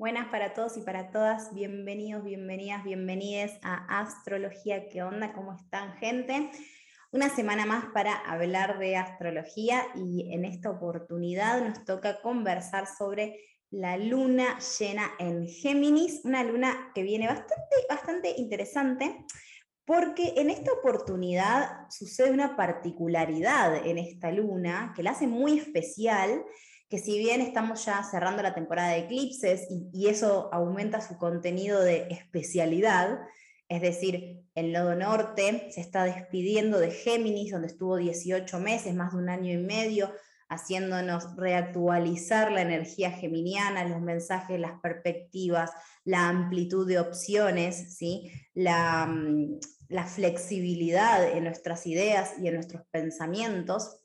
Buenas para todos y para todas, bienvenidos, bienvenidas, bienvenides a Astrología. ¿Qué onda? ¿Cómo están, gente? Una semana más para hablar de astrología y en esta oportunidad nos toca conversar sobre la luna llena en Géminis, una luna que viene bastante, bastante interesante porque en esta oportunidad sucede una particularidad en esta luna que la hace muy especial que si bien estamos ya cerrando la temporada de eclipses y, eso aumenta su contenido de especialidad, es decir, el nodo norte se está despidiendo de Géminis, donde estuvo 18 meses, más de un año y medio, haciéndonos reactualizar la energía geminiana, los mensajes, las perspectivas, la amplitud de opciones, ¿sí? la, mm, la flexibilidad en nuestras ideas y en nuestros pensamientos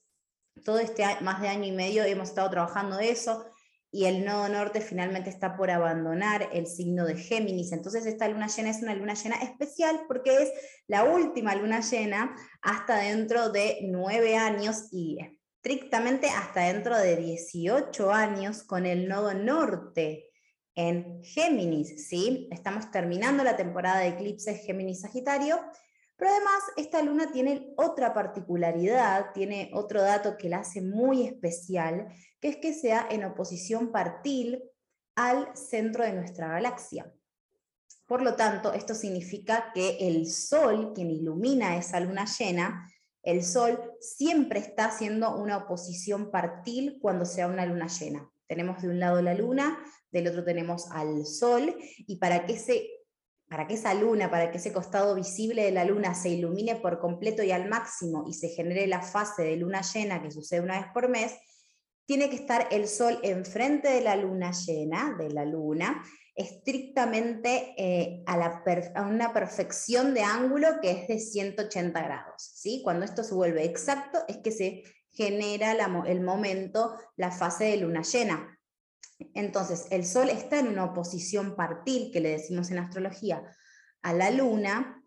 todo este más de año y medio hemos estado trabajando eso y el nodo norte finalmente está por abandonar el signo de Géminis. Entonces esta luna llena es una luna llena especial porque es la última luna llena hasta dentro de nueve años y estrictamente hasta dentro de 18 años con el nodo norte en Géminis. ¿sí? Estamos terminando la temporada de eclipses Géminis-Sagitario pero además, esta luna tiene otra particularidad, tiene otro dato que la hace muy especial, que es que sea en oposición partil al centro de nuestra galaxia. Por lo tanto, esto significa que el Sol, quien ilumina esa luna llena, el Sol siempre está haciendo una oposición partil cuando sea una luna llena. Tenemos de un lado la luna, del otro tenemos al Sol, y para que se para que esa luna, para que ese costado visible de la luna se ilumine por completo y al máximo y se genere la fase de luna llena que sucede una vez por mes, tiene que estar el sol enfrente de la luna llena, de la luna, estrictamente eh, a, una perfección de ángulo que es de 180 grados. ¿sí? Cuando esto se vuelve exacto es que se genera el momento, la fase de luna llena. Entonces, el Sol está en una oposición partil, que le decimos en astrología, a la Luna,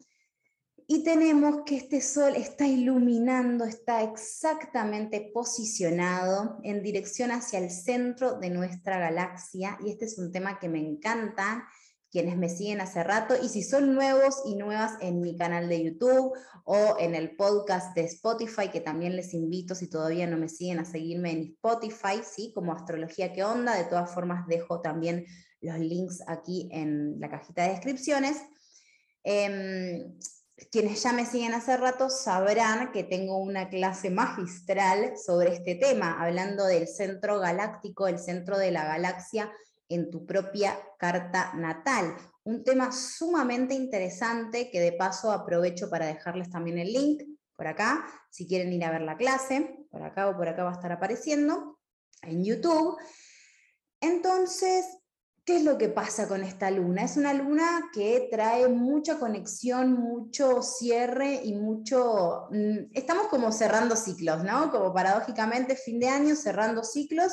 y tenemos que este Sol está iluminando, está exactamente posicionado en dirección hacia el centro de nuestra galaxia, y este es un tema que me encanta quienes me siguen hace rato y si son nuevos y nuevas en mi canal de YouTube o en el podcast de Spotify, que también les invito si todavía no me siguen a seguirme en Spotify, ¿sí? como Astrología que onda, de todas formas dejo también los links aquí en la cajita de descripciones. Em, quienes ya me siguen hace rato sabrán que tengo una clase magistral sobre este tema, hablando del centro galáctico, el centro de la galaxia en tu propia carta natal. Un tema sumamente interesante que de paso aprovecho para dejarles también el link por acá, si quieren ir a ver la clase, por acá o por acá va a estar apareciendo en YouTube. Entonces, ¿qué es lo que pasa con esta luna? Es una luna que trae mucha conexión, mucho cierre y mucho... Mm, estamos como cerrando ciclos, ¿no? Como paradójicamente fin de año cerrando ciclos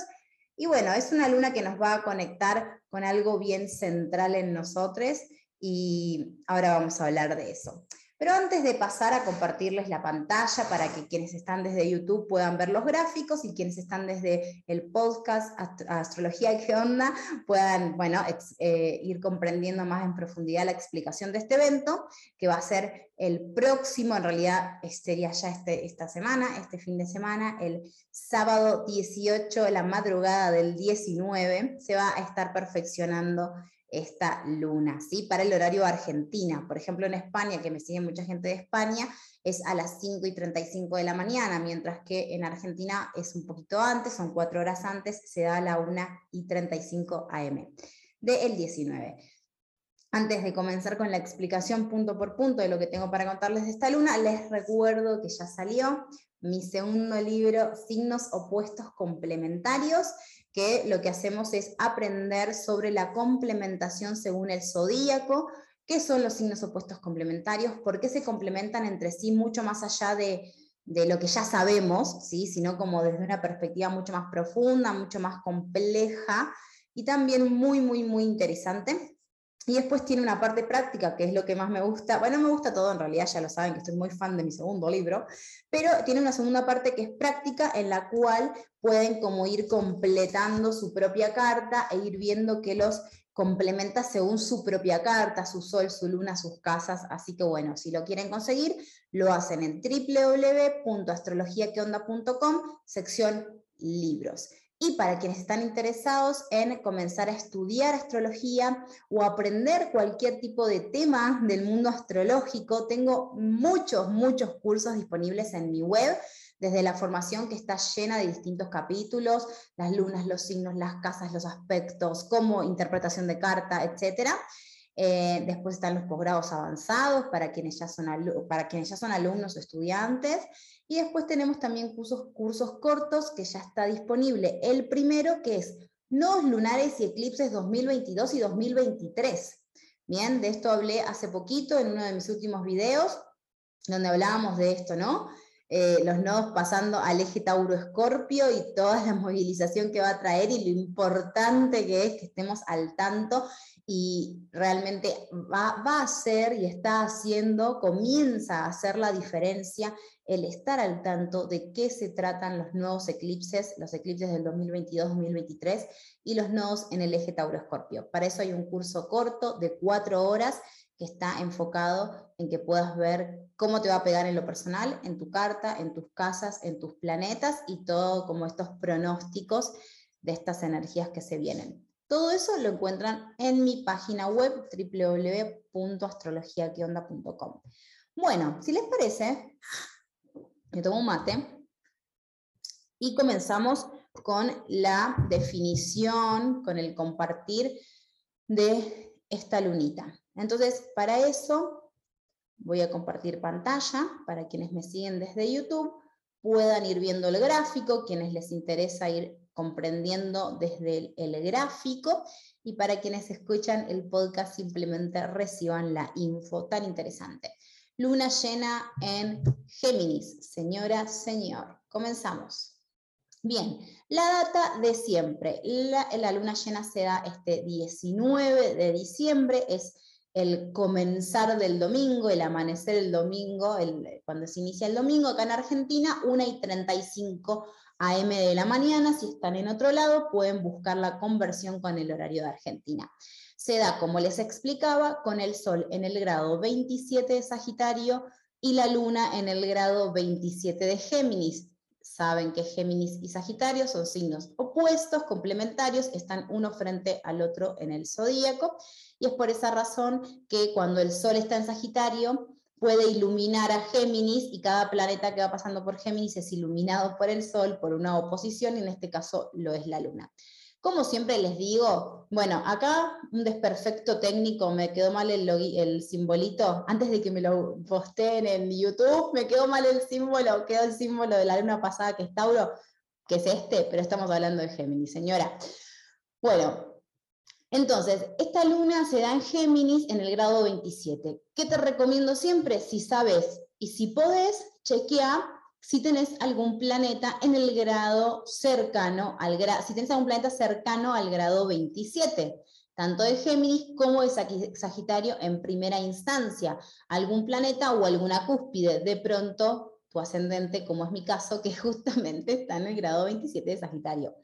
y bueno, es una luna que nos va a conectar con algo bien central en nosotros y ahora vamos a hablar de eso. Pero antes de pasar a compartirles la pantalla para que quienes están desde YouTube puedan ver los gráficos y quienes están desde el podcast Astrología ¿Qué onda? puedan bueno, eh, ir comprendiendo más en profundidad la explicación de este evento, que va a ser el próximo, en realidad sería ya este, esta semana, este fin de semana, el sábado 18, la madrugada del 19, se va a estar perfeccionando esta luna, ¿sí? Para el horario Argentina. Por ejemplo, en España, que me sigue mucha gente de España, es a las 5 y 35 de la mañana, mientras que en Argentina es un poquito antes, son cuatro horas antes, se da a la 1 y 35 am del 19. Antes de comenzar con la explicación punto por punto de lo que tengo para contarles de esta luna, les recuerdo que ya salió mi segundo libro, Signos Opuestos Complementarios, que lo que hacemos es aprender sobre la complementación según el zodíaco, qué son los signos opuestos complementarios, por qué se complementan entre sí mucho más allá de, lo que ya sabemos, ¿sí? sino como desde una perspectiva mucho más profunda, mucho más compleja y también muy, muy, muy interesante. Y después tiene una parte práctica, que es lo que más me gusta. Bueno, me gusta todo, en realidad ya lo saben que estoy muy fan de mi segundo libro, pero tiene una segunda parte que es práctica en la cual pueden como ir completando su propia carta e ir viendo que los complementa según su propia carta, su sol, su luna, sus casas. Así que bueno, si lo quieren conseguir, lo hacen en www.astrologiaqueonda.com, sección libros. Y para quienes están interesados en comenzar a estudiar astrología o aprender cualquier tipo de tema del mundo astrológico, tengo muchos, muchos cursos disponibles en mi web desde la formación que está llena de distintos capítulos, las lunas, los signos, las casas, los aspectos, como interpretación de carta, etc. Eh, después están los posgrados avanzados para quienes, ya son para quienes ya son alumnos o estudiantes. Y después tenemos también cursos, cortos que ya está disponible. El primero que es Nodos Lunares y Eclipses 2022 y 2023. Bien, de esto hablé hace poquito en uno de mis últimos videos, donde hablábamos de esto, ¿no? Eh, los nodos pasando al eje Tauro-Escorpio y toda la movilización que va a traer y lo importante que es que estemos al tanto y realmente va, va, a hacer y está haciendo, comienza a hacer la diferencia el estar al tanto de qué se tratan los nuevos eclipses, los eclipses del 2022-2023 y los nodos en el eje Tauro-Escorpio. Para eso hay un curso corto de cuatro horas que está enfocado en que puedas ver cómo te va a pegar en lo personal, en tu carta, en tus casas, en tus planetas y todo como estos pronósticos de estas energías que se vienen. Todo eso lo encuentran en mi página web www.astrologiaquionda.com. Bueno, si les parece, me tomo un mate y comenzamos con la definición, con el compartir de esta lunita. Entonces, para eso voy a compartir pantalla para quienes me siguen desde YouTube puedan ir viendo el gráfico, quienes les interesa ir comprendiendo desde el, gráfico y para quienes escuchan el podcast simplemente reciban la info tan interesante. Luna llena en Géminis, señora, señor. Comenzamos. Bien, la data de siempre. La, luna llena se da este 19 de diciembre, es el comenzar del domingo, el amanecer del domingo, cuando se inicia el domingo acá en Argentina, 1 y 35 AM de la mañana, si están en otro lado, pueden buscar la conversión con el horario de Argentina. Se da, como les explicaba, con el Sol en el grado 27 de Sagitario y la Luna en el grado 27 de Géminis. Saben que Géminis y Sagitario son signos opuestos, complementarios, están uno frente al otro en el zodíaco, y es por esa razón que cuando el Sol está en Sagitario, puede iluminar a Géminis y cada planeta que va pasando por Géminis es iluminado por el Sol, por una oposición, y en este caso lo es la Luna. Como siempre les digo, bueno, acá un desperfecto técnico, me quedó mal el, el simbolito, antes de que me lo posteen en YouTube, me quedó mal el símbolo, quedó el símbolo de la luna pasada que es Tauro, que es este, pero estamos hablando de Géminis, señora. Bueno, entonces, esta luna se da en Géminis en el grado 27. ¿Qué te recomiendo siempre? Si sabes y si podés, chequea si tenés algún planeta en el grado cercano al grado, si tenés algún planeta cercano al grado 27, tanto de Géminis como de Sagitario en primera instancia, algún planeta o alguna cúspide, de pronto tu ascendente, como es mi caso, que justamente está en el grado 27 de Sagitario.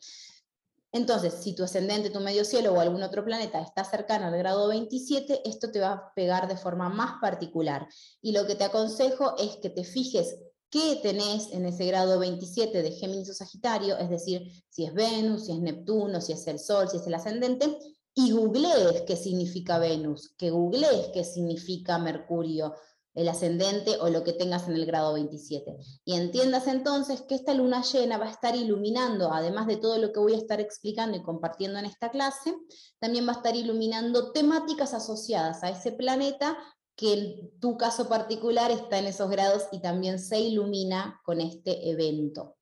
Entonces, si tu ascendente, tu medio cielo o algún otro planeta está cercano al grado 27, esto te va a pegar de forma más particular. Y lo que te aconsejo es que te fijes qué tenés en ese grado 27 de Géminis o Sagitario, es decir, si es Venus, si es Neptuno, si es el Sol, si es el ascendente, y googlees qué significa Venus, que googlees qué significa Mercurio, el ascendente o lo que tengas en el grado 27. Y entiendas entonces que esta luna llena va a estar iluminando, además de todo lo que voy a estar explicando y compartiendo en esta clase, también va a estar iluminando temáticas asociadas a ese planeta que en tu caso particular está en esos grados y también se ilumina con este evento.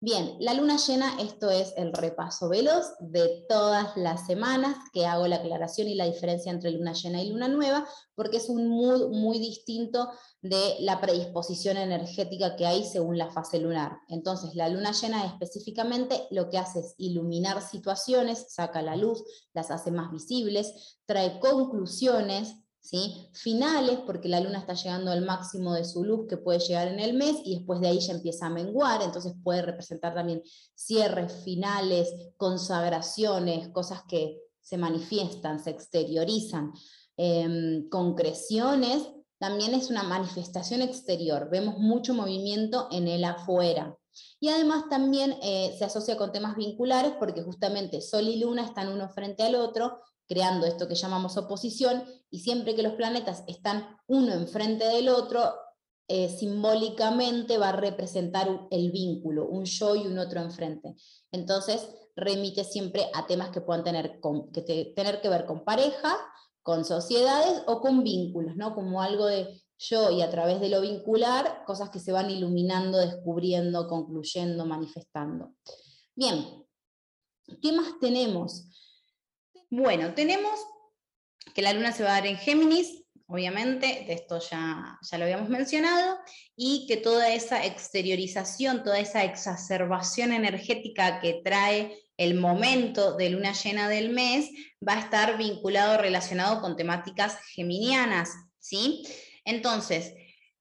Bien, la luna llena, esto es el repaso veloz de todas las semanas que hago la aclaración y la diferencia entre luna llena y luna nueva, porque es un mood muy distinto de la predisposición energética que hay según la fase lunar. Entonces, la luna llena específicamente lo que hace es iluminar situaciones, saca la luz, las hace más visibles, trae conclusiones, finales, porque la luna está llegando al máximo de su luz que puede llegar en el mes y después de ahí ya empieza a menguar, entonces puede representar también cierres, finales, consagraciones, cosas que se manifiestan, se exteriorizan. Em, concreciones también es una manifestación exterior, vemos mucho movimiento en el afuera. Y además también eh, se asocia con temas vinculares porque justamente Sol y Luna están uno frente al otro, creando esto que llamamos oposición, y siempre que los planetas están uno enfrente del otro, eh, simbólicamente va a representar el vínculo, un yo y un otro enfrente. Entonces, remite siempre a temas que puedan tener, que tener que ver con pareja, con sociedades o con vínculos, ¿no? Como algo de yo y a través de lo vincular, cosas que se van iluminando, descubriendo, concluyendo, manifestando. Bien, ¿qué más tenemos? Bueno, tenemos que la luna se va a dar en Géminis, obviamente, de esto ya, ya lo habíamos mencionado, y que toda esa exteriorización, toda esa exacerbación energética que trae el momento de luna llena del mes va a estar vinculado, relacionado con temáticas geminianas, ¿sí? Entonces,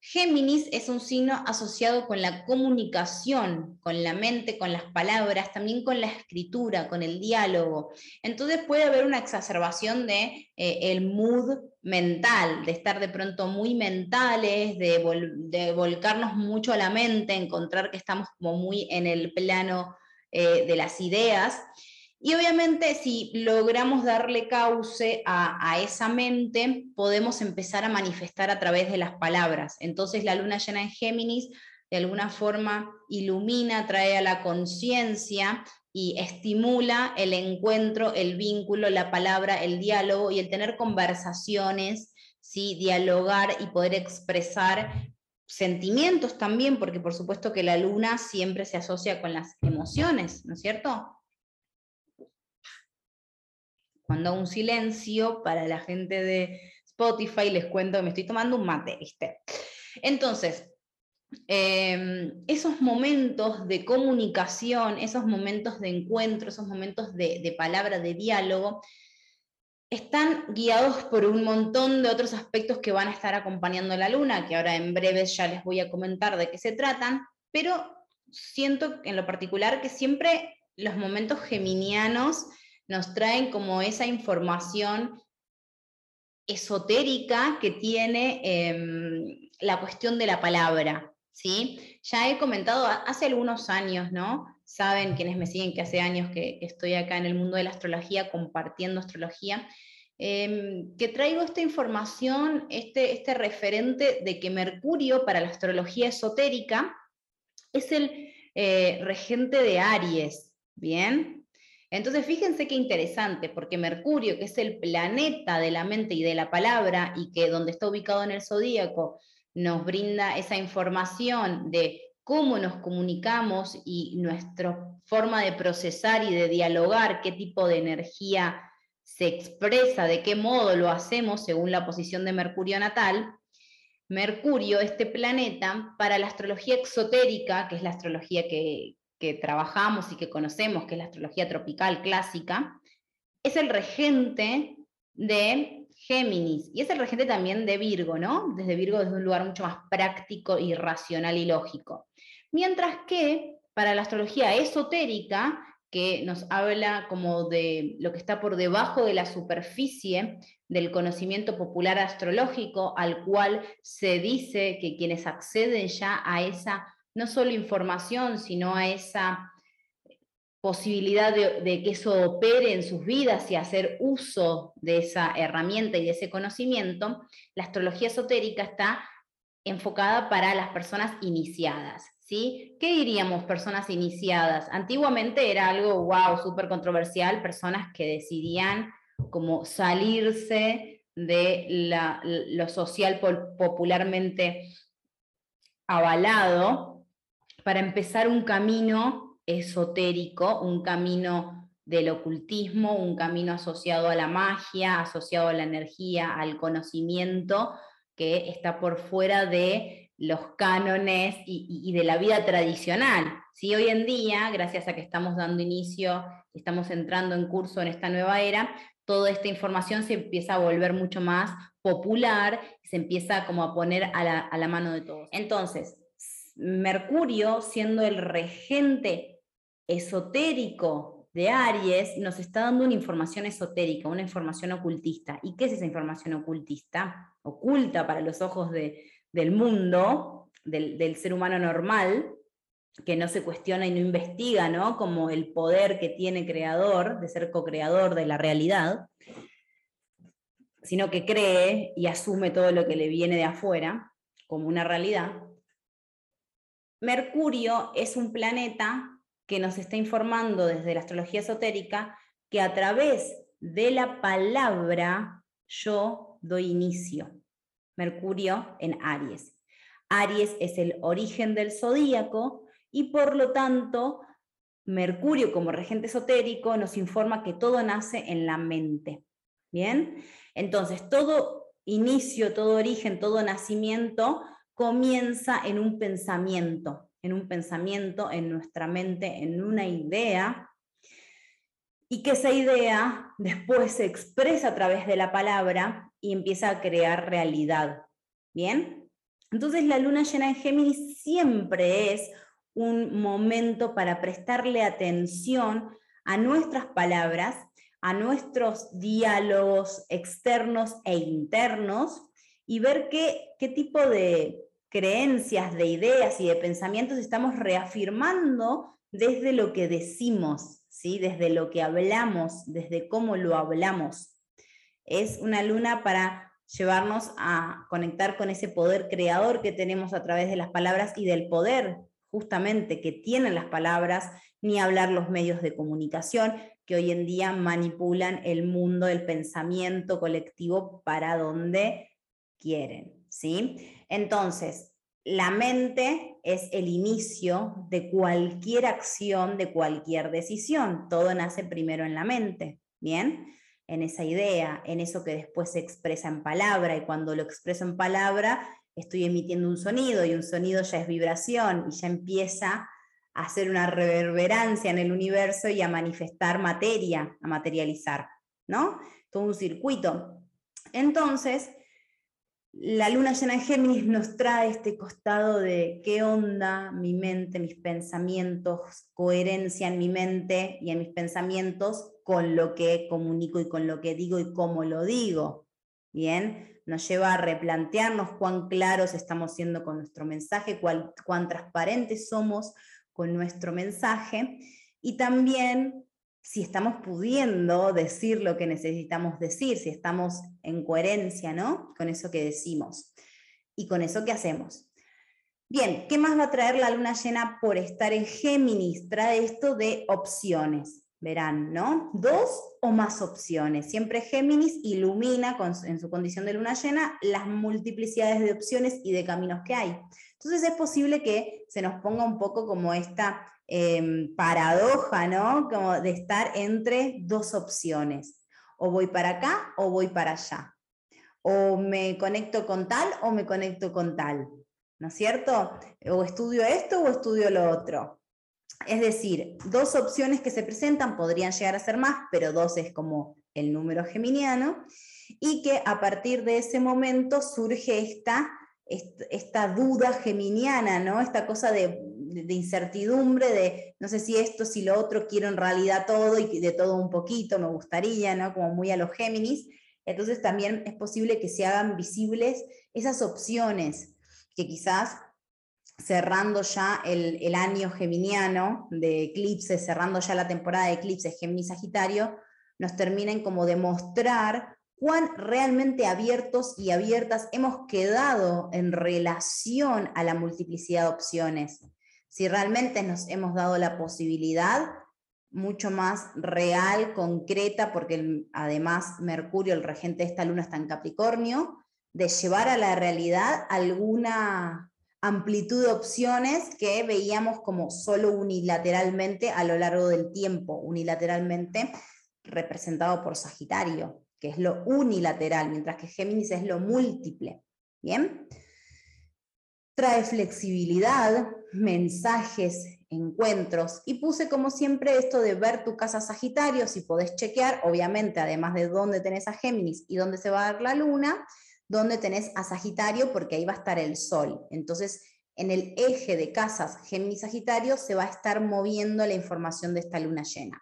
Géminis es un signo asociado con la comunicación, con la mente, con las palabras, también con la escritura, con el diálogo. Entonces puede haber una exacerbación de eh, el mood mental, de estar de pronto muy mentales, de, volcarnos mucho a la mente, encontrar que estamos como muy en el plano eh, de las ideas. Y obviamente si logramos darle cauce a, esa mente, podemos empezar a manifestar a través de las palabras. Entonces la luna llena en Géminis de alguna forma ilumina, trae a la conciencia y estimula el encuentro, el vínculo, la palabra, el diálogo y el tener conversaciones, ¿sí? dialogar y poder expresar sentimientos también, porque por supuesto que la luna siempre se asocia con las emociones, ¿no es cierto? Cuando un silencio para la gente de Spotify, les cuento que me estoy tomando un mate, ¿viste? Entonces, em, esos momentos de comunicación, esos momentos de encuentro, esos momentos de, de palabra, de diálogo, están guiados por un montón de otros aspectos que van a estar acompañando la luna, que ahora en breve ya les voy a comentar de qué se tratan, pero siento en lo particular que siempre los momentos geminianos nos traen como esa información esotérica que tiene em, la cuestión de la palabra. ¿sí? Ya he comentado hace algunos años, ¿no? saben quienes me siguen que hace años que, estoy acá en el mundo de la astrología compartiendo astrología, em, que traigo esta información, este, este referente de que Mercurio para la astrología esotérica es el eh, regente de Aries, ¿bien? Entonces fíjense qué interesante, porque Mercurio, que es el planeta de la mente y de la palabra, y que donde está ubicado en el zodíaco, nos brinda esa información de cómo nos comunicamos y nuestra forma de procesar y de dialogar, qué tipo de energía se expresa, de qué modo lo hacemos según la posición de Mercurio natal, Mercurio, este planeta, para la astrología exotérica, que es la astrología que, que trabajamos y que conocemos, que es la astrología tropical clásica, es el regente de Géminis y es el regente también de Virgo, ¿no? Desde Virgo desde un lugar mucho más práctico y racional y lógico. Mientras que para la astrología esotérica, que nos habla como de lo que está por debajo de la superficie del conocimiento popular astrológico, al cual se dice que quienes acceden ya a esa no solo información, sino a esa posibilidad de, que eso opere en sus vidas y hacer uso de esa herramienta y de ese conocimiento, la astrología esotérica está enfocada para las personas iniciadas. ¿sí? ¿Qué diríamos personas iniciadas? Antiguamente era algo, wow, súper controversial, personas que decidían como salirse de lo social popularmente avalado para empezar un camino esotérico, un camino del ocultismo, un camino asociado a la magia, asociado a la energía, al conocimiento, que está por fuera de los cánones y, de la vida tradicional. Si Hoy en día, gracias a que estamos dando inicio, estamos entrando en curso en esta nueva era, toda esta información se empieza a volver mucho más popular, se empieza como a poner a la, a la mano de todos. Entonces, Mercurio, siendo el regente esotérico de Aries nos está dando una información esotérica, una información ocultista. ¿Y qué es esa información ocultista? Oculta para los ojos del mundo, del, ser humano normal, que no se cuestiona y no investiga, ¿no? Como el poder que tiene creador, de ser co-creador de la realidad, sino que cree y asume todo lo que le viene de afuera como una realidad. Mercurio es un planeta que nos está informando desde la astrología esotérica que a través de la palabra yo doy inicio. Mercurio en Aries. Aries es el origen del zodíaco y por lo tanto Mercurio como regente esotérico nos informa que todo nace en la mente. Bien, entonces todo inicio, todo origen, todo nacimiento comienza en un pensamiento en un pensamiento, en nuestra mente, en una idea, y que esa idea después se expresa a través de la palabra y empieza a crear realidad. ¿Bien? Entonces la luna llena en Géminis siempre es un momento para prestarle atención a nuestras palabras, a nuestros diálogos externos e internos y ver qué, qué tipo de creencias, de ideas y de pensamientos estamos reafirmando desde lo que decimos, ¿sí? desde lo que hablamos, desde cómo lo hablamos. Es una luna para llevarnos a conectar con ese poder creador que tenemos a través de las palabras y del poder justamente que tienen las palabras, ni hablar los medios de comunicación que hoy en día manipulan el mundo, el pensamiento colectivo para donde quieren. ¿sí? Entonces, la mente es el inicio de cualquier acción, de cualquier decisión. Todo nace primero en la mente, ¿bien? En esa idea, en eso que después se expresa en palabra y cuando lo expreso en palabra estoy emitiendo un sonido y un sonido ya es vibración y ya empieza a hacer una reverberancia en el universo y a manifestar materia, a materializar, ¿no? Todo un circuito. Entonces, la luna llena en Géminis nos trae este costado de qué onda mi mente, mis pensamientos, coherencia en mi mente y en mis pensamientos con lo que comunico y con lo que digo y cómo lo digo. Bien, nos lleva a replantearnos cuán claros estamos siendo con nuestro mensaje, cuán, cuán transparentes somos con nuestro mensaje y también si estamos pudiendo decir lo que necesitamos decir, si estamos en coherencia ¿no? con eso que decimos y con eso que hacemos. Bien, ¿qué más va a traer la luna llena por estar en Géminis? Trae esto de opciones, verán, ¿no? Dos o más opciones. Siempre Géminis ilumina en su condición de luna llena las multiplicidades de opciones y de caminos que hay. Entonces es posible que se nos ponga un poco como esta Em, paradoja, ¿no? Como de estar entre dos opciones. O voy para acá o voy para allá. O me conecto con tal o me conecto con tal. ¿No es cierto? O estudio esto o estudio lo otro. Es decir, dos opciones que se presentan podrían llegar a ser más, pero dos es como el número geminiano, y que a partir de ese momento surge esta, esta duda geminiana, ¿no? Esta cosa de de, incertidumbre, de no sé si esto, si lo otro, quiero en realidad todo y de todo un poquito, me gustaría, ¿no? Como muy a los Géminis. Entonces también es posible que se hagan visibles esas opciones que quizás cerrando ya el, año geminiano de eclipses, cerrando ya la temporada de eclipses Géminis-Sagitario, nos terminen como demostrar cuán realmente abiertos y abiertas hemos quedado en relación a la multiplicidad de opciones. Si realmente nos hemos dado la posibilidad mucho más real, concreta, porque además Mercurio, el regente de esta luna, está en Capricornio, de llevar a la realidad alguna amplitud de opciones que veíamos como solo unilateralmente a lo largo del tiempo, unilateralmente representado por Sagitario, que es lo unilateral, mientras que Géminis es lo múltiple. ¿Bien? trae flexibilidad, mensajes, encuentros. Y puse como siempre esto de ver tu casa Sagitario, si podés chequear, obviamente, además de dónde tenés a Géminis y dónde se va a dar la luna, dónde tenés a Sagitario, porque ahí va a estar el Sol. Entonces, en el eje de casas Géminis-Sagitario se va a estar moviendo la información de esta luna llena.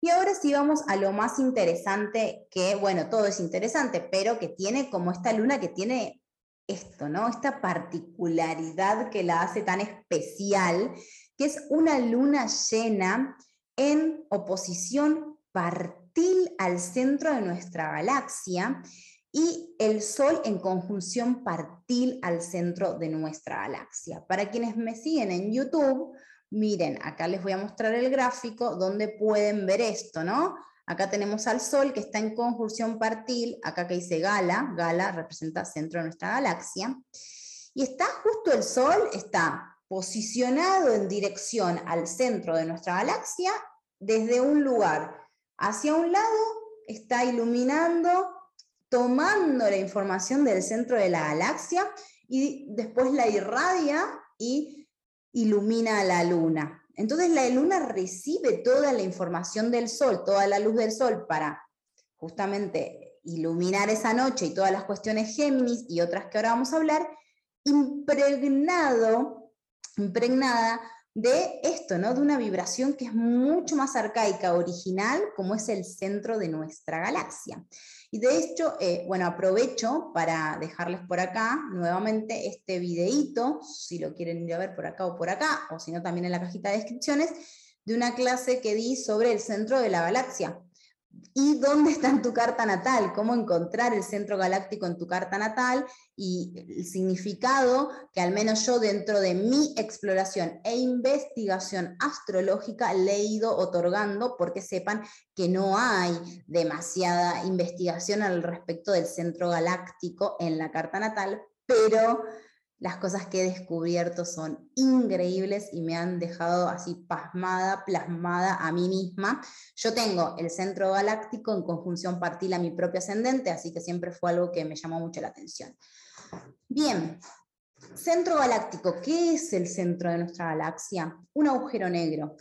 Y ahora sí vamos a lo más interesante, que bueno, todo es interesante, pero que tiene como esta luna que tiene esto, ¿no? Esta particularidad que la hace tan especial, que es una luna llena en oposición partil al centro de nuestra galaxia y el Sol en conjunción partil al centro de nuestra galaxia. Para quienes me siguen en YouTube, miren, acá les voy a mostrar el gráfico donde pueden ver esto, ¿no? Acá tenemos al Sol que está en conjunción partil, acá que dice Gala, Gala representa centro de nuestra galaxia, y está justo el Sol, está posicionado en dirección al centro de nuestra galaxia desde un lugar hacia un lado, está iluminando, tomando la información del centro de la galaxia y después la irradia y ilumina a la luna. Entonces la luna recibe toda la información del sol, toda la luz del sol para justamente iluminar esa noche y todas las cuestiones Géminis y otras que ahora vamos a hablar, impregnado, impregnada de esto, ¿no? De una vibración que es mucho más arcaica, original, como es el centro de nuestra galaxia. Y de hecho, eh, bueno, aprovecho para dejarles por acá nuevamente este videíto, si lo quieren ir a ver por acá o por acá, o si no también en la cajita de descripciones, de una clase que di sobre el centro de la galaxia. ¿Y dónde está en tu carta natal? ¿Cómo encontrar el centro galáctico en tu carta natal? Y el significado que al menos yo dentro de mi exploración e investigación astrológica le he ido otorgando porque sepan que no hay demasiada investigación al respecto del centro galáctico en la carta natal, pero las cosas que he descubierto son increíbles y me han dejado así pasmada, plasmada a mí misma. Yo tengo el centro galáctico en conjunción partil a mi propio ascendente, así que siempre fue algo que me llamó mucho la atención. Bien, centro galáctico. ¿Qué es el centro de nuestra galaxia? Un agujero negro.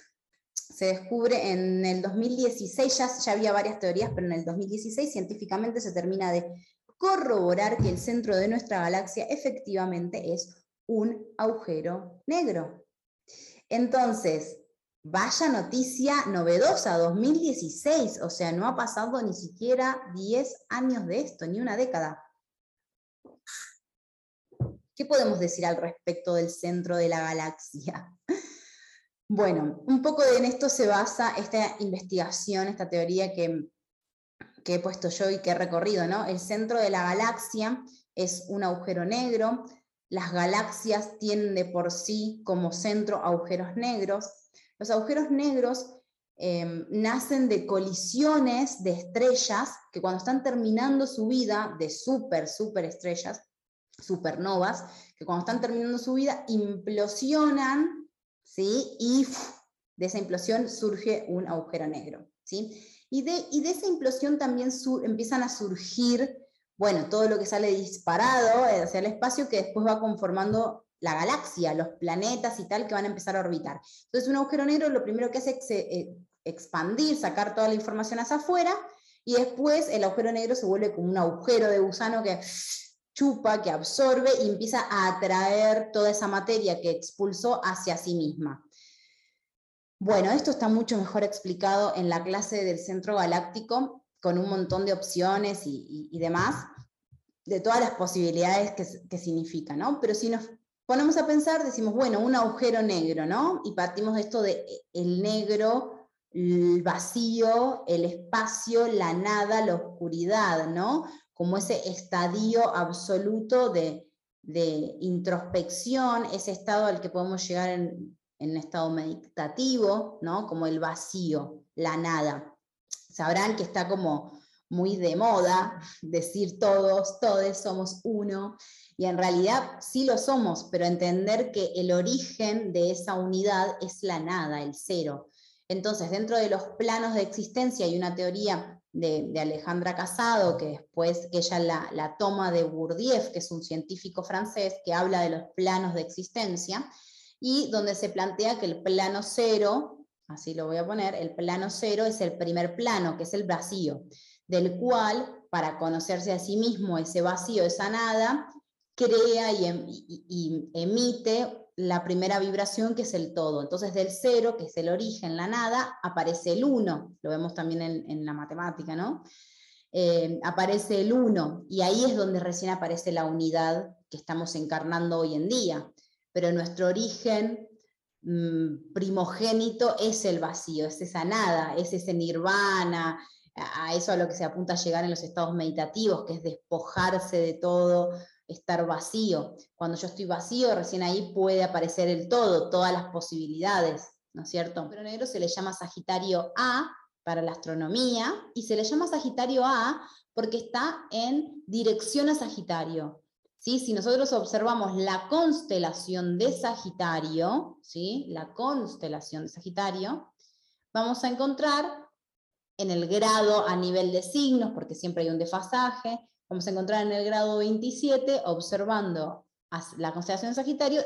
Se descubre en el 2016, ya, ya había varias teorías, pero en el 2016 científicamente se termina de corroborar que el centro de nuestra galaxia efectivamente es un agujero negro. Entonces, vaya noticia novedosa, 2016, o sea, no ha pasado ni siquiera 10 años de esto, ni una década. ¿Qué podemos decir al respecto del centro de la galaxia? Bueno, un poco en esto se basa esta investigación, esta teoría que que he puesto yo y que he recorrido, ¿no? El centro de la galaxia es un agujero negro, las galaxias tienen de por sí como centro agujeros negros. Los agujeros negros em, nacen de colisiones de estrellas que cuando están terminando su vida, de super, super estrellas, supernovas, que cuando están terminando su vida implosionan, ¿sí? Y de esa implosión surge un agujero negro, ¿sí? Y de, esa implosión también empiezan a surgir, bueno, todo lo que sale disparado hacia el espacio que después va conformando la galaxia, los planetas y tal que van a empezar a orbitar. Entonces un agujero negro lo primero que hace es eh, expandir, sacar toda la información hacia afuera y después el agujero negro se vuelve como un agujero de gusano que chupa, que absorbe y empieza a atraer toda esa materia que expulsó hacia sí misma. Bueno, esto está mucho mejor explicado en la clase del centro galáctico, con un montón de opciones y, demás, de todas las posibilidades que, significa, ¿no? Pero si nos ponemos a pensar, decimos, bueno, un agujero negro, ¿no? Y partimos de esto de el negro, el vacío, el espacio, la nada, la oscuridad, ¿no? Como ese estadio absoluto de, de introspección, ese estado al que podemos llegar en, en un estado meditativo, ¿no? Como el vacío, la nada. Sabrán que está como muy de moda decir todos, todos somos uno, y en realidad sí lo somos, pero entender que el origen de esa unidad es la nada, el cero. Entonces, dentro de los planos de existencia hay una teoría de, Alejandra Casado, que después ella la, la toma de Bourdieu, que es un científico francés, que habla de los planos de existencia, y donde se plantea que el plano cero, así lo voy a poner, el plano cero es el primer plano, que es el vacío, del cual, para conocerse a sí mismo, ese vacío, esa nada, crea y, em, emite la primera vibración que es el todo. Entonces del cero, que es el origen, la nada, aparece el uno. Lo vemos también en, la matemática, ¿no? Eh, aparece el uno y ahí es donde recién aparece la unidad que estamos encarnando hoy en día. Pero nuestro origen mm, primogénito es el vacío, es esa nada, es ese nirvana, a eso a lo que se apunta a llegar en los estados meditativos, que es despojarse de todo, estar vacío. Cuando yo estoy vacío, recién ahí puede aparecer el todo, todas las posibilidades, ¿no es cierto? Pero negro se le llama Sagitario A para la astronomía y se le llama Sagitario A porque está en dirección a Sagitario. ¿Sí? Si nosotros observamos la constelación de Sagitario, ¿sí? la constelación de Sagitario, vamos a encontrar en el grado a nivel de signos, porque siempre hay un desfasaje, vamos a encontrar en el grado 27, observando la constelación de Sagitario,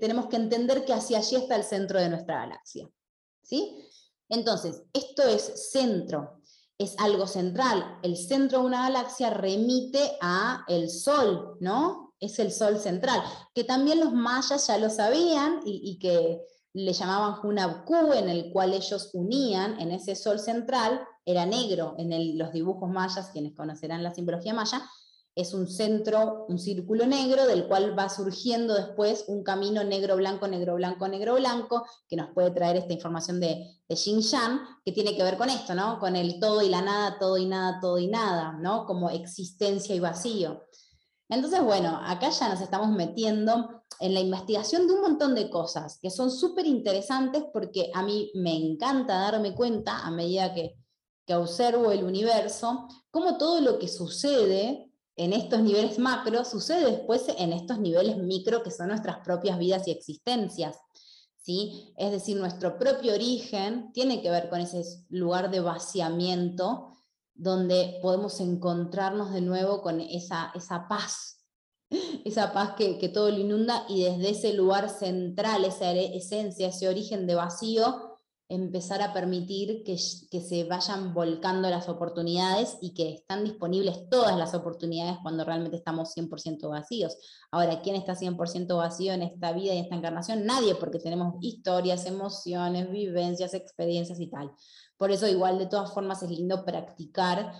tenemos que entender que hacia allí está el centro de nuestra galaxia. ¿sí? Entonces, esto es centro, es algo central. El centro de una galaxia remite a el Sol, ¿no? Es el Sol central, que también los mayas ya lo sabían y, que le llamaban Hunabku, en el cual ellos unían en ese sol central, era negro en los dibujos mayas, quienes conocerán la simbología maya, es un centro, un círculo negro del cual va surgiendo después un camino negro-blanco, negro-blanco, negro-blanco, que nos puede traer esta información de, de Xinjiang, que tiene que ver con esto, ¿no? Con el todo y la nada, todo y nada, todo y nada, ¿no? Como existencia y vacío. Entonces, bueno, acá ya nos estamos metiendo en la investigación de un montón de cosas que son súper interesantes porque a mí me encanta darme cuenta a medida que, que observo el universo, cómo todo lo que sucede en estos niveles macro sucede después en estos niveles micro que son nuestras propias vidas y existencias. ¿sí? Es decir, nuestro propio origen tiene que ver con ese lugar de vaciamiento donde podemos encontrarnos de nuevo con esa, esa paz esa paz que, todo lo inunda y desde ese lugar central, esa esencia, ese origen de vacío, empezar a permitir que, que, se vayan volcando las oportunidades y que están disponibles todas las oportunidades cuando realmente estamos 100% vacíos. Ahora, ¿quién está 100% vacío en esta vida y en esta encarnación? Nadie, porque tenemos historias, emociones, vivencias, experiencias y tal. Por eso igual de todas formas es lindo practicar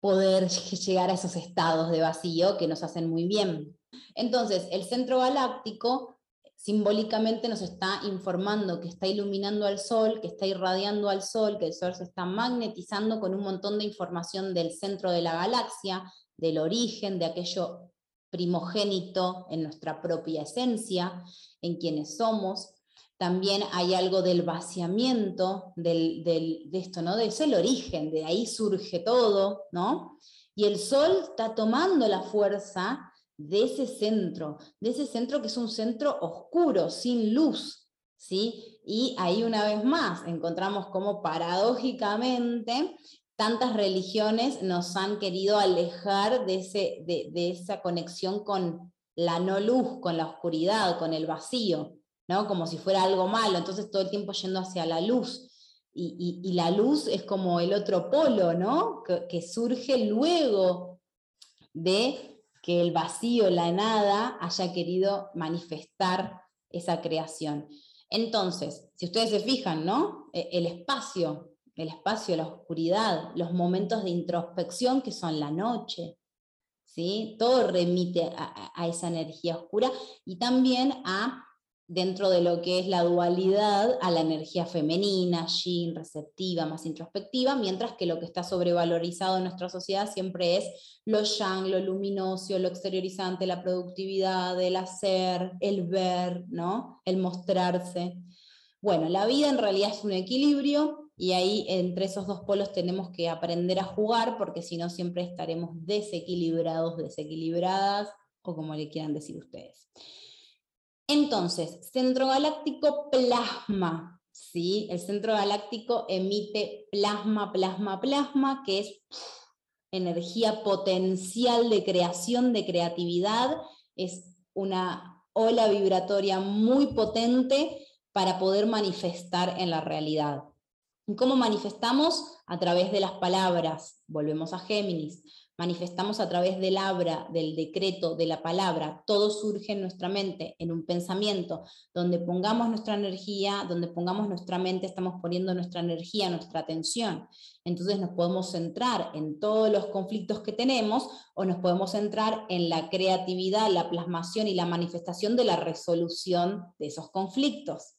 poder llegar a esos estados de vacío que nos hacen muy bien. Entonces, el centro galáctico simbólicamente nos está informando que está iluminando al Sol, que está irradiando al Sol, que el Sol se está magnetizando con un montón de información del centro de la galaxia, del origen, de aquello primogénito en nuestra propia esencia, en quienes somos, también hay algo del vaciamiento de esto, ¿no? De ese el origen, de ahí surge todo, ¿no? Y el sol está tomando la fuerza de ese centro, de ese centro que es un centro oscuro, sin luz, ¿sí? Y ahí una vez más encontramos como paradójicamente tantas religiones nos han querido alejar de, ese, de esa conexión con la no luz, con la oscuridad, con el vacío. Como si fuera algo malo, entonces todo el tiempo yendo hacia la luz. Y, la luz es como el otro polo, ¿no? Que, surge luego de que el vacío, la nada, haya querido manifestar esa creación. Entonces, si ustedes se fijan, ¿no? E, el espacio, el espacio, la oscuridad, los momentos de introspección que son la noche, ¿sí? Todo remite a esa energía oscura y también a dentro de lo que es la dualidad a la energía femenina, yin, receptiva, más introspectiva, mientras que lo que está sobrevalorizado en nuestra sociedad siempre es lo yang, lo luminoso, lo exteriorizante, la productividad, el hacer, el ver, ¿no? el mostrarse. Bueno, la vida en realidad es un equilibrio y ahí entre esos dos polos tenemos que aprender a jugar porque si no siempre estaremos desequilibrados, desequilibradas o como le quieran decir ustedes. Entonces, centro galáctico plasma, ¿sí? El centro galáctico emite plasma, plasma, plasma, que es energía potencial de creación, de creatividad, es una ola vibratoria muy potente para poder manifestar en la realidad. ¿Cómo manifestamos? A través de las palabras. Volvemos a Géminis manifestamos a través del abra, del decreto, de la palabra, todo surge en nuestra mente, en un pensamiento, donde pongamos nuestra energía, donde pongamos nuestra mente, estamos poniendo nuestra energía, nuestra atención. Entonces nos podemos centrar en todos los conflictos que tenemos o nos podemos centrar en la creatividad, la plasmación y la manifestación de la resolución de esos conflictos.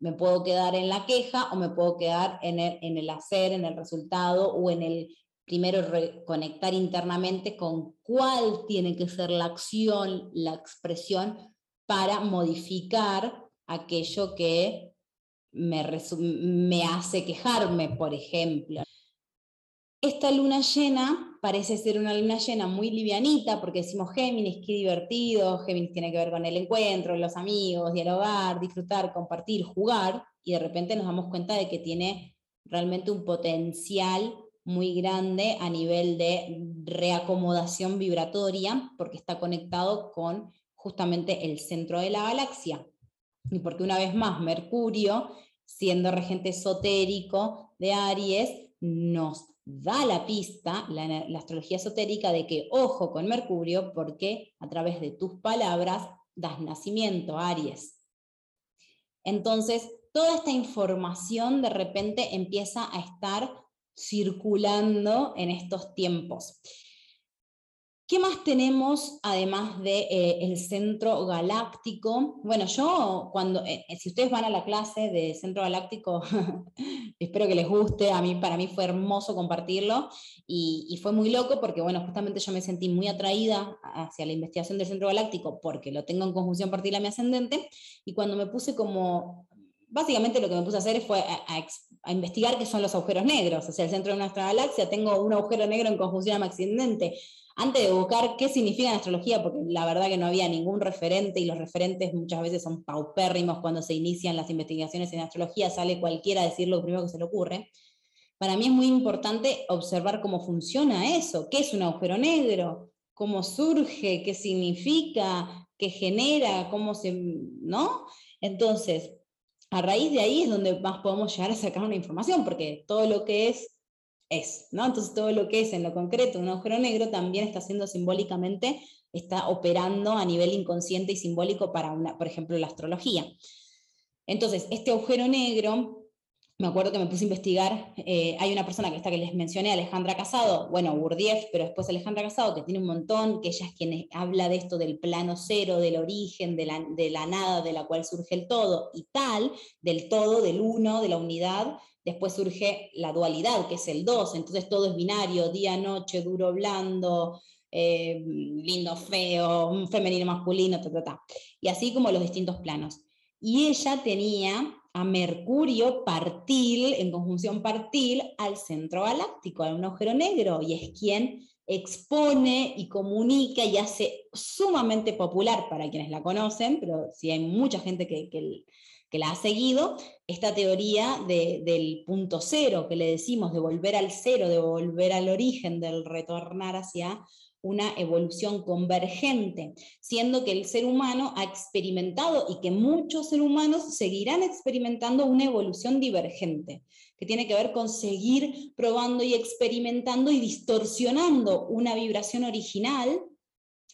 Me puedo quedar en la queja o me puedo quedar en el, en el hacer, en el resultado o en el primero conectar internamente con cuál tiene que ser la acción, la expresión para modificar aquello que me, me hace quejarme, por ejemplo. Esta luna llena parece ser una luna llena muy livianita, porque decimos Géminis, qué divertido, Géminis tiene que ver con el encuentro, los amigos, dialogar, disfrutar, compartir, jugar, y de repente nos damos cuenta de que tiene realmente un potencial muy grande a nivel de reacomodación vibratoria, porque está conectado con justamente el centro de la galaxia. Y porque una vez más, Mercurio, siendo regente esotérico de Aries, nos da la pista, la, astrología esotérica, de que ojo con Mercurio, porque a través de tus palabras das nacimiento, Aries. Entonces, toda esta información de repente empieza a estar circulando en estos tiempos. ¿Qué más tenemos además del de, eh, centro galáctico? Bueno, yo cuando, eh, si ustedes van a la clase de centro galáctico, espero que les guste, a mí, para mí fue hermoso compartirlo y, fue muy loco porque, bueno, justamente yo me sentí muy atraída hacia la investigación del centro galáctico porque lo tengo en conjunción partir a mi ascendente y cuando me puse como básicamente lo que me puse a hacer fue a, investigar qué son los agujeros negros. O sea, el centro de nuestra galaxia, tengo un agujero negro en conjunción accidente. Antes de buscar qué significa en astrología, porque la verdad que no había ningún referente y los referentes muchas veces son paupérrimos cuando se inician las investigaciones en astrología, sale cualquiera a decir lo primero que se le ocurre. Para mí es muy importante observar cómo funciona eso, qué es un agujero negro, cómo surge, qué significa, qué genera, cómo se, ¿no? Entonces, a raíz de ahí es donde más podemos llegar a sacar una información, porque todo lo que es, es, ¿no? Entonces todo lo que es en lo concreto un agujero negro también está siendo simbólicamente, está operando a nivel inconsciente y simbólico para, una, por ejemplo, la astrología. Entonces, este agujero negro me acuerdo que me puse a investigar, eh, hay una persona que está que les mencioné, Alejandra Casado, bueno, Gurdjieff, pero después Alejandra Casado, que tiene un montón, que ella es quien habla de esto del plano cero, del origen, de la, de la nada de la cual surge el todo, y tal, del todo, del uno, de la unidad, después surge la dualidad, que es el dos, entonces todo es binario, día, noche, duro, blando, eh, lindo, feo, femenino, masculino, y así como los distintos planos. Y ella tenía a Mercurio partil, en conjunción partil, al centro galáctico, a un agujero negro, y es quien expone y comunica y hace sumamente popular para quienes la conocen, pero sí hay mucha gente que, que, la ha seguido, esta teoría del punto cero, que le decimos, de volver al cero, de volver al origen, del retornar hacia una evolución convergente, siendo que el ser humano ha experimentado y que muchos seres humanos seguirán experimentando una evolución divergente, que tiene que ver con seguir probando y experimentando y distorsionando una vibración original.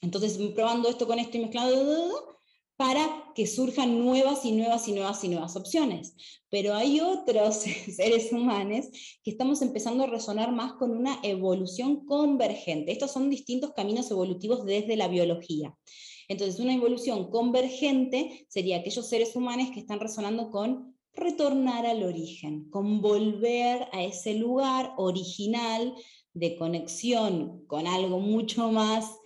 Entonces, probando esto con esto y mezclando, para que surjan nuevas y nuevas y nuevas y nuevas opciones. Pero hay otros seres humanos que estamos empezando a resonar más con una evolución convergente. Estos son distintos caminos evolutivos desde la biología. Entonces, una evolución convergente sería aquellos seres humanos que están resonando con retornar al origen, con volver a ese lugar original de conexión con algo mucho más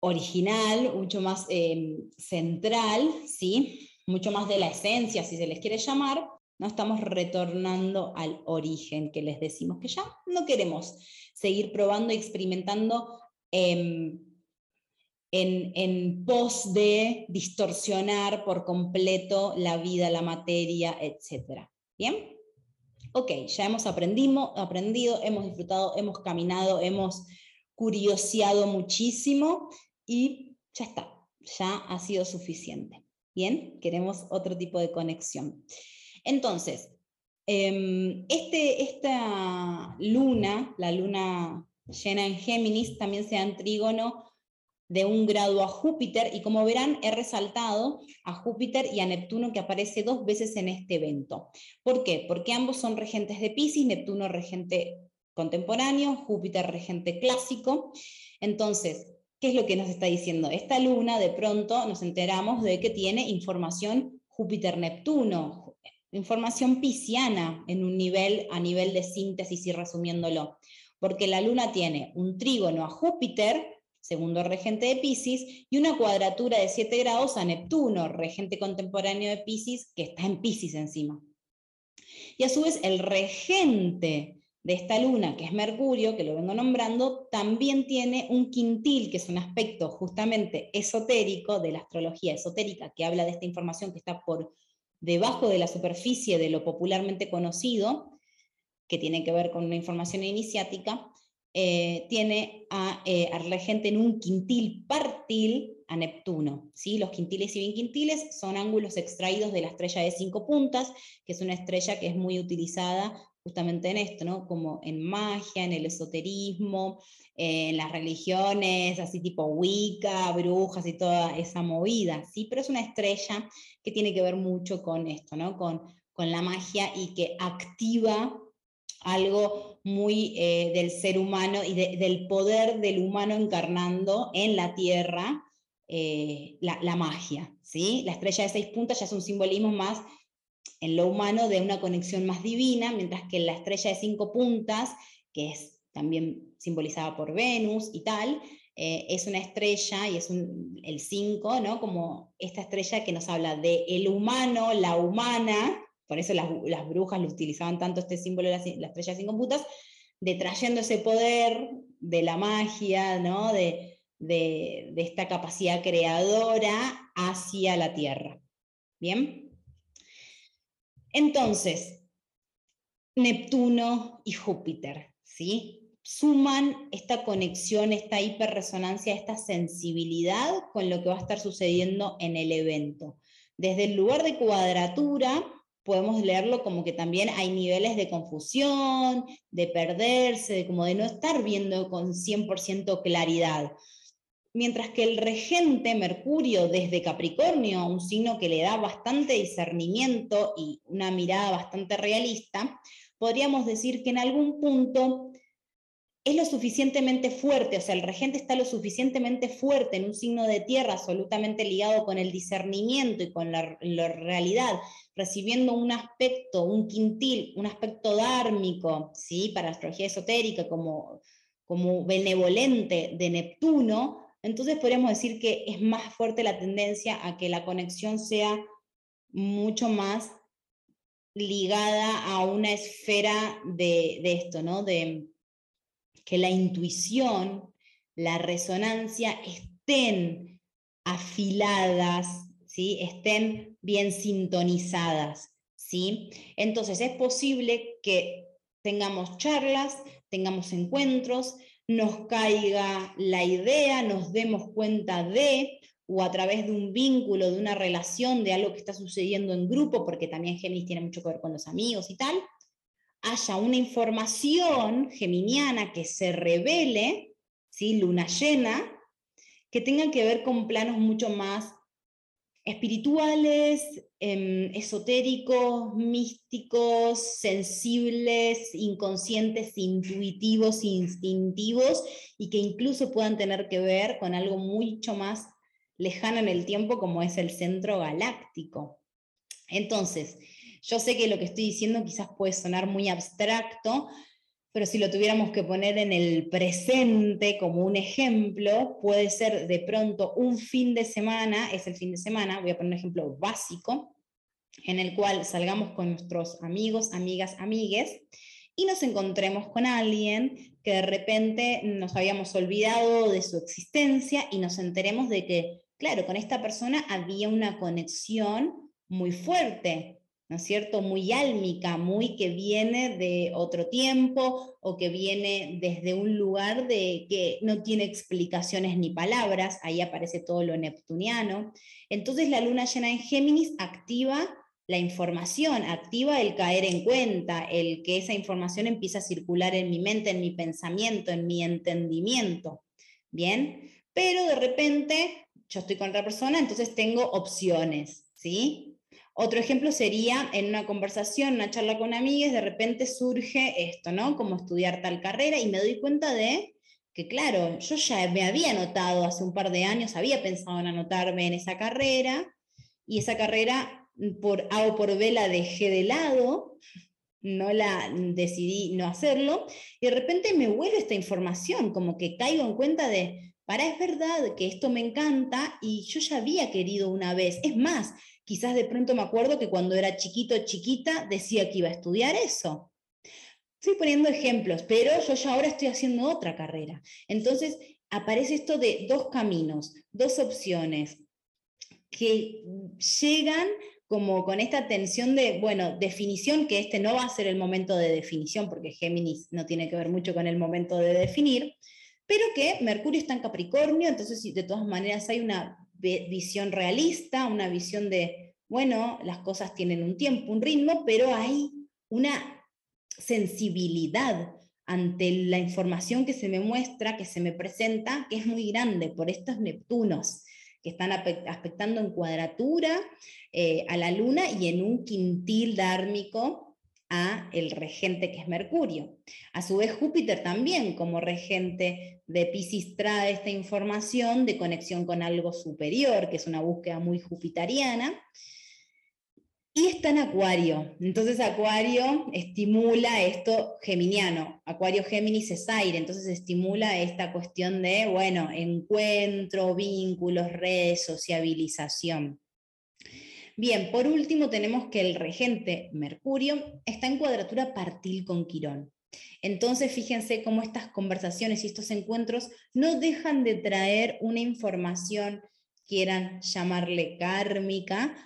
original, mucho más em, central, ¿sí? mucho más de la esencia, si se les quiere llamar, no estamos retornando al origen que les decimos que ya no queremos seguir probando y experimentando em, en, en, pos de distorsionar por completo la vida, la materia, etc. ¿Bien? Ok, ya hemos aprendido, aprendido, hemos disfrutado, hemos caminado, hemos curioseado muchísimo y ya está, ya ha sido suficiente. Bien, queremos otro tipo de conexión. Entonces, Em, este, esta luna, la luna llena en Géminis, también se da en trígono de un grado a Júpiter y como verán he resaltado a Júpiter y a Neptuno que aparece dos veces en este evento. ¿Por qué? Porque ambos son regentes de Pisces, Neptuno regente contemporáneo, Júpiter regente clásico. Entonces, ¿qué es lo que nos está diciendo? Esta luna de pronto nos enteramos de que tiene información Júpiter-Neptuno, información pisciana en un nivel a nivel de síntesis y resumiéndolo, porque la luna tiene un trígono a Júpiter segundo regente de Pisces, y una cuadratura de 7 grados a Neptuno, regente contemporáneo de Pisces, que está en Pisces encima. Y a su vez el regente de esta luna, que es Mercurio, que lo vengo nombrando, también tiene un quintil, que es un aspecto justamente esotérico de la astrología esotérica, que habla de esta información que está por debajo de la superficie de lo popularmente conocido, que tiene que ver con una información iniciática, eh, tiene a, eh, regente en un quintil partil a Neptuno. ¿sí? Los quintiles y binquintiles son ángulos extraídos de la estrella de cinco puntas, que es una estrella que es muy utilizada justamente en esto, ¿no? como en magia, en el esoterismo, en las religiones, así tipo Wicca, brujas y toda esa movida, ¿sí? pero es una estrella que tiene que ver mucho con esto, ¿no? con, con la magia y que activa algo muy eh, del ser humano y del poder del humano encarnando en la Tierra eh, la, magia. ¿sí? La estrella de seis puntas ya es un simbolismo más en lo humano de una conexión más divina, mientras que la estrella de cinco puntas, que es también simbolizada por Venus y tal, eh, es una estrella y es el 5, ¿no? como esta estrella que nos habla de el humano, la humana, por eso las, brujas lo utilizaban tanto este símbolo de la, estrella sin computas, de trayendo ese poder de la magia, ¿no? de, de, esta capacidad creadora hacia la Tierra. ¿Bien? Entonces, Neptuno y Júpiter, ¿sí? Suman esta conexión, esta hiperresonancia, esta sensibilidad con lo que va a estar sucediendo en el evento. Desde el lugar de cuadratura, podemos leerlo como que también hay niveles de confusión, de perderse, de como de no estar viendo con 100% claridad. Mientras que el regente Mercurio desde Capricornio, un signo que le da bastante discernimiento y una mirada bastante realista, podríamos decir que en algún punto es lo suficientemente fuerte, o sea, el regente está lo suficientemente fuerte en un signo de tierra absolutamente ligado con el discernimiento y con la, realidad, recibiendo un aspecto, un quintil, un aspecto dármico, ¿sí? para astrología esotérica, como, como benevolente de Neptuno, entonces podríamos decir que es más fuerte la tendencia a que la conexión sea mucho más ligada a una esfera de, esto, ¿no? De, que la intuición, la resonancia estén afiladas, ¿sí? estén bien sintonizadas. ¿sí? Entonces es posible que tengamos charlas, tengamos encuentros, nos caiga la idea, nos demos cuenta de, o a través de un vínculo, de una relación, de algo que está sucediendo en grupo, porque también Géminis tiene mucho que ver con los amigos y tal, haya una información geminiana que se revele, ¿sí? luna llena, que tenga que ver con planos mucho más espirituales, em, esotéricos, místicos, sensibles, inconscientes, intuitivos, instintivos, y que incluso puedan tener que ver con algo mucho más lejano en el tiempo como es el centro galáctico. Entonces, yo sé que lo que estoy diciendo quizás puede sonar muy abstracto, pero si lo tuviéramos que poner en el presente como un ejemplo, puede ser de pronto un fin de semana, es el fin de semana, voy a poner un ejemplo básico, en el cual salgamos con nuestros amigos, amigas, amigues, y nos encontremos con alguien que de repente nos habíamos olvidado de su existencia y nos enteremos de que, claro, con esta persona había una conexión muy fuerte, ¿no es cierto? Muy álmica, muy que viene de otro tiempo o que viene desde un lugar de que no tiene explicaciones ni palabras, ahí aparece todo lo neptuniano. Entonces la luna llena en Géminis activa la información, activa el caer en cuenta, el que esa información empieza a circular en mi mente, en mi pensamiento, en mi entendimiento. Bien, pero de repente yo estoy con otra persona, entonces tengo opciones, ¿sí? Otro ejemplo sería en una conversación, una charla con amigas, de repente surge esto, ¿no? Como estudiar tal carrera y me doy cuenta de que, claro, yo ya me había anotado hace un par de años, había pensado en anotarme en esa carrera y esa carrera por A o por B la dejé de lado, no la decidí no hacerlo, y de repente me vuelve esta información, como que caigo en cuenta de, para es verdad que esto me encanta y yo ya había querido una vez. Es más, quizás de pronto me acuerdo que cuando era chiquito chiquita decía que iba a estudiar eso. Estoy poniendo ejemplos, pero yo ya ahora estoy haciendo otra carrera. Entonces, aparece esto de dos caminos, dos opciones que llegan como con esta tensión de, bueno, definición, que este no va a ser el momento de definición, porque Géminis no tiene que ver mucho con el momento de definir, pero que Mercurio está en Capricornio, entonces de todas maneras hay una visión realista, una visión de, bueno, las cosas tienen un tiempo, un ritmo, pero hay una sensibilidad ante la información que se me muestra, que se me presenta, que es muy grande por estos Neptunos que están aspectando en cuadratura eh, a la luna y en un quintil dármico a el regente que es Mercurio. A su vez Júpiter también como regente de Pisces trae esta información de conexión con algo superior, que es una búsqueda muy jupiteriana. Y está en Acuario. Entonces Acuario estimula esto geminiano. Acuario Géminis es aire, entonces estimula esta cuestión de, bueno, encuentro, vínculos, redes, sociabilización. Bien, por último tenemos que el regente Mercurio está en cuadratura partil con Quirón. Entonces, fíjense cómo estas conversaciones y estos encuentros no dejan de traer una información, quieran llamarle kármica,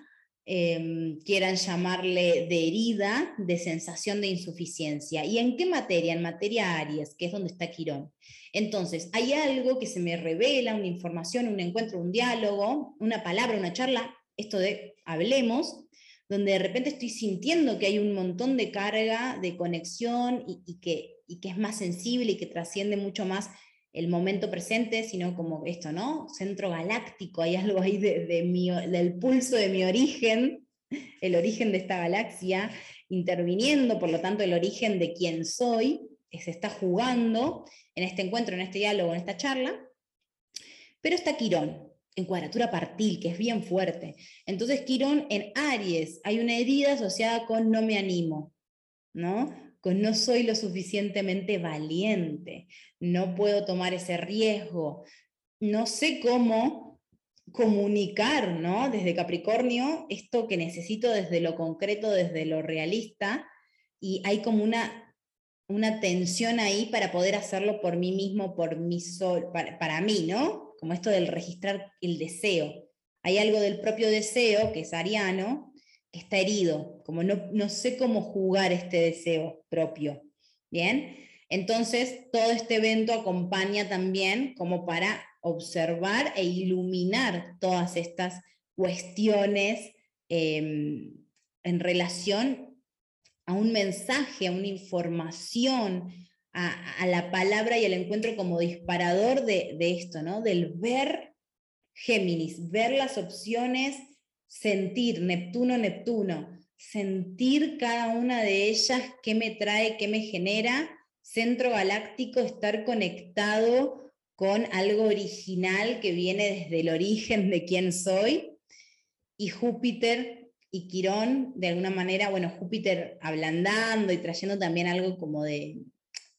em, quieran llamarle de herida, de sensación de insuficiencia. ¿Y en qué materia? En materia Aries, que es donde está Quirón. Entonces, hay algo que se me revela, una información, un encuentro, un diálogo, una palabra, una charla esto de hablemos, donde de repente estoy sintiendo que hay un montón de carga, de conexión y, que, es más sensible y que trasciende mucho más el momento presente, sino como esto, ¿no? Centro galáctico, hay algo ahí de, del pulso de mi origen, el origen de esta galaxia, interviniendo, por lo tanto el origen de quién soy, se está jugando en este encuentro, en este diálogo, en esta charla, pero está Quirón, en cuadratura partil, que es bien fuerte. Entonces, Quirón en Aries, hay una herida asociada con no me animo, ¿no? Con no soy lo suficientemente valiente, no puedo tomar ese riesgo, no sé cómo comunicar, ¿no? Desde Capricornio, esto que necesito desde lo concreto, desde lo realista, y hay como una, una tensión ahí para poder hacerlo por mí mismo, por mí sol, para, para mí, ¿no? Como esto del registrar el deseo. Hay algo del propio deseo, que es ariano, que está herido, como no, no sé cómo jugar este deseo propio. Bien, entonces todo este evento acompaña también como para observar e iluminar todas estas cuestiones em, en relación a un mensaje, a una información, a, la palabra y al encuentro como disparador de, esto, ¿no? Del ver Géminis, ver las opciones, sentir, Neptuno, Neptuno, sentir cada una de ellas, qué me trae, qué me genera, centro galáctico, estar conectado con algo original que viene desde el origen de quién soy, y Júpiter y Quirón, de alguna manera, bueno, Júpiter ablandando y trayendo también algo como de,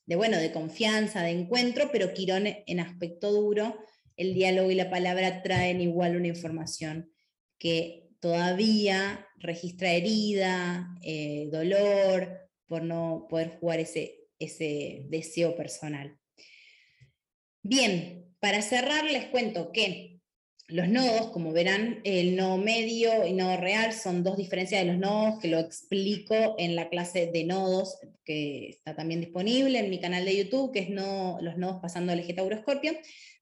de, bueno, de confianza, de encuentro, pero Quirón en aspecto duro, el diálogo y la palabra traen igual una información que todavía registra herida, eh, dolor, por no poder jugar ese, ese deseo personal. Bien, para cerrar les cuento que los nodos, como verán, el nodo medio y nodo real son dos diferencias de los nodos que lo explico en la clase de nodos que está también disponible en mi canal de YouTube, que es los nodos pasando al eje Tauro Escorpio.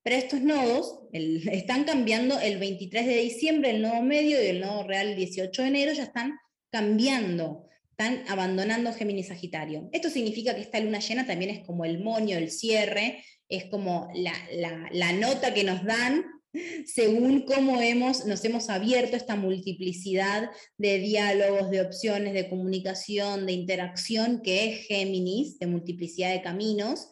Pero estos nodos están cambiando el 23 de diciembre, el nodo medio y el nodo real el 18 de enero, ya están cambiando, están abandonando Géminis Sagitario. Esto significa que esta luna llena también es como el moño, el cierre, es como la nota que nos dan según cómo hemos, nos hemos abierto esta multiplicidad de diálogos, de opciones, de comunicación, de interacción que es Géminis, de multiplicidad de caminos.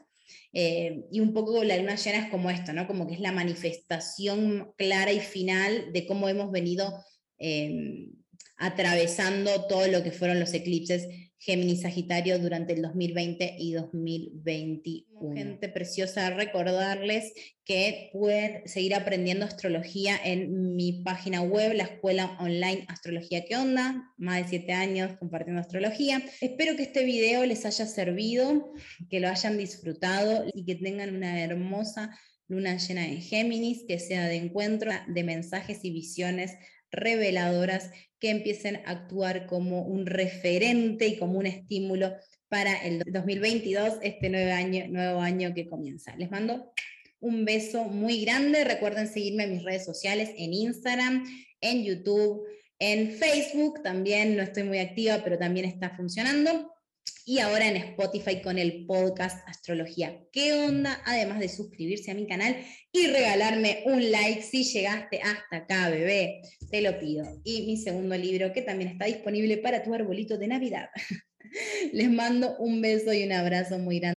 Eh, y un poco la luna llena es como esto, ¿no? Como que es la manifestación clara y final de cómo hemos venido eh, atravesando todo lo que fueron los eclipses Géminis Sagitario durante el 2020 y 2021. Gente preciosa, recordarles que pueden seguir aprendiendo astrología en mi página web, la escuela online Astrología ¿Qué onda? Más de siete años compartiendo astrología. Espero que este video les haya servido, que lo hayan disfrutado y que tengan una hermosa luna llena en Géminis, que sea de encuentro de mensajes y visiones reveladoras que empiecen a actuar como un referente y como un estímulo para el 2022, este nuevo año, nuevo año que comienza. Les mando un beso muy grande. Recuerden seguirme en mis redes sociales, en Instagram, en YouTube, en Facebook. También no estoy muy activa, pero también está funcionando y ahora en Spotify con el podcast Astrología. ¿Qué onda? Además de suscribirse a mi canal y regalarme un like si llegaste hasta acá, bebé. Te lo pido. Y mi segundo libro que también está disponible para tu arbolito de Navidad. Les mando un beso y un abrazo muy grande.